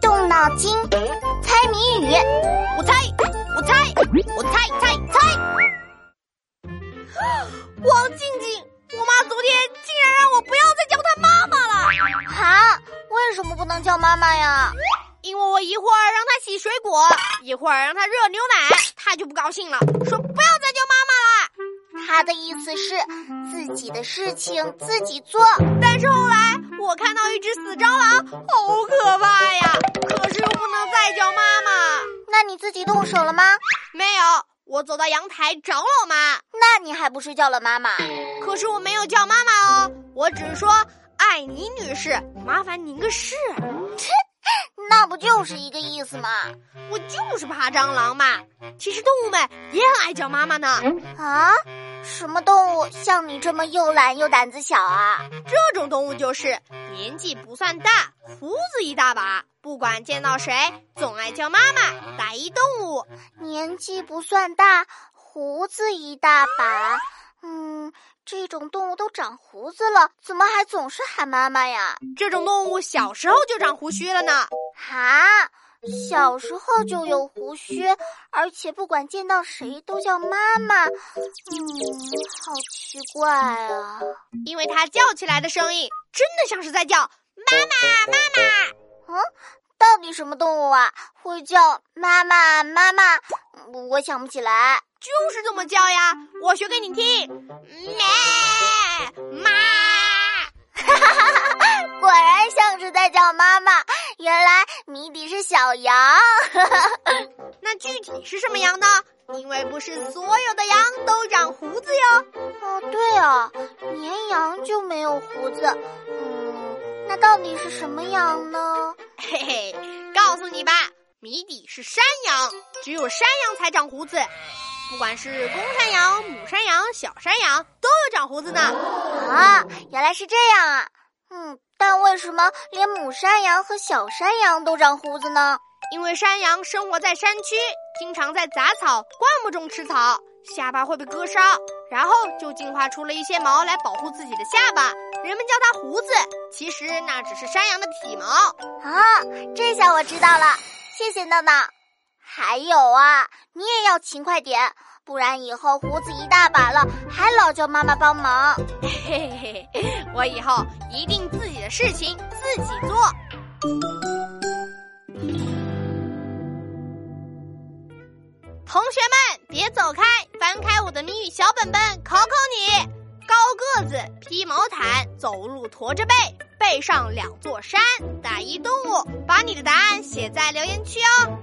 动脑筋，猜谜语。我猜，我猜，我猜猜猜。王静静，我妈昨天竟然让我不要再叫她妈妈了。啊？为什么不能叫妈妈呀？因为我一会儿让她洗水果，一会儿让她热牛奶，她就不高兴了，说不要再叫妈妈了。她的意思是自己的事情自己做。但是后来我看到一只死蟑螂，好可怕呀！可是又不能再叫妈妈。那你自己动手了吗？没有，我走到阳台找老妈。那你还不是叫了妈妈？可是我没有叫妈妈哦，我只是说爱你女士，麻烦您个事。那不就是一个意思吗？我就是怕蟑螂嘛。其实动物们也很爱叫妈妈呢。啊？什么动物像你这么又懒又胆子小啊？这种动物就是年纪不算大，胡子一大把，不管见到谁总爱叫妈妈。大一动物，年纪不算大，胡子一大把。嗯，这种动物都长胡子了，怎么还总是喊妈妈呀？这种动物小时候就长胡须了呢。啊，小时候就有胡须，而且不管见到谁都叫妈妈。嗯，好奇怪啊！因为它叫起来的声音真的像是在叫妈妈妈妈。嗯，到底什么动物啊会叫妈妈妈妈？我想不起来。就是这么叫呀，我学给你听。咩是在叫妈妈。原来谜底是小羊。那具体是什么羊呢？因为不是所有的羊都长胡子哟。哦，对啊，绵羊就没有胡子。嗯，那到底是什么羊呢？嘿嘿，告诉你吧，谜底是山羊。只有山羊才长胡子。不管是公山羊、母山羊、小山羊，都有长胡子呢。啊，原来是这样啊。嗯，但为什么连母山羊和小山羊都长胡子呢？因为山羊生活在山区，经常在杂草、灌木中吃草，下巴会被割伤，然后就进化出了一些毛来保护自己的下巴。人们叫它胡子，其实那只是山羊的体毛。啊，这下我知道了，谢谢闹闹。还有啊，你也要勤快点，不然以后胡子一大把了，还老叫妈妈帮忙。嘿嘿嘿，我以后一定自己的事情自己做。同学们，别走开，翻开我的谜语小本本，考考你：高个子，披毛毯，走路驼着背，背上两座山，打一动物。把你的答案写在留言区哦。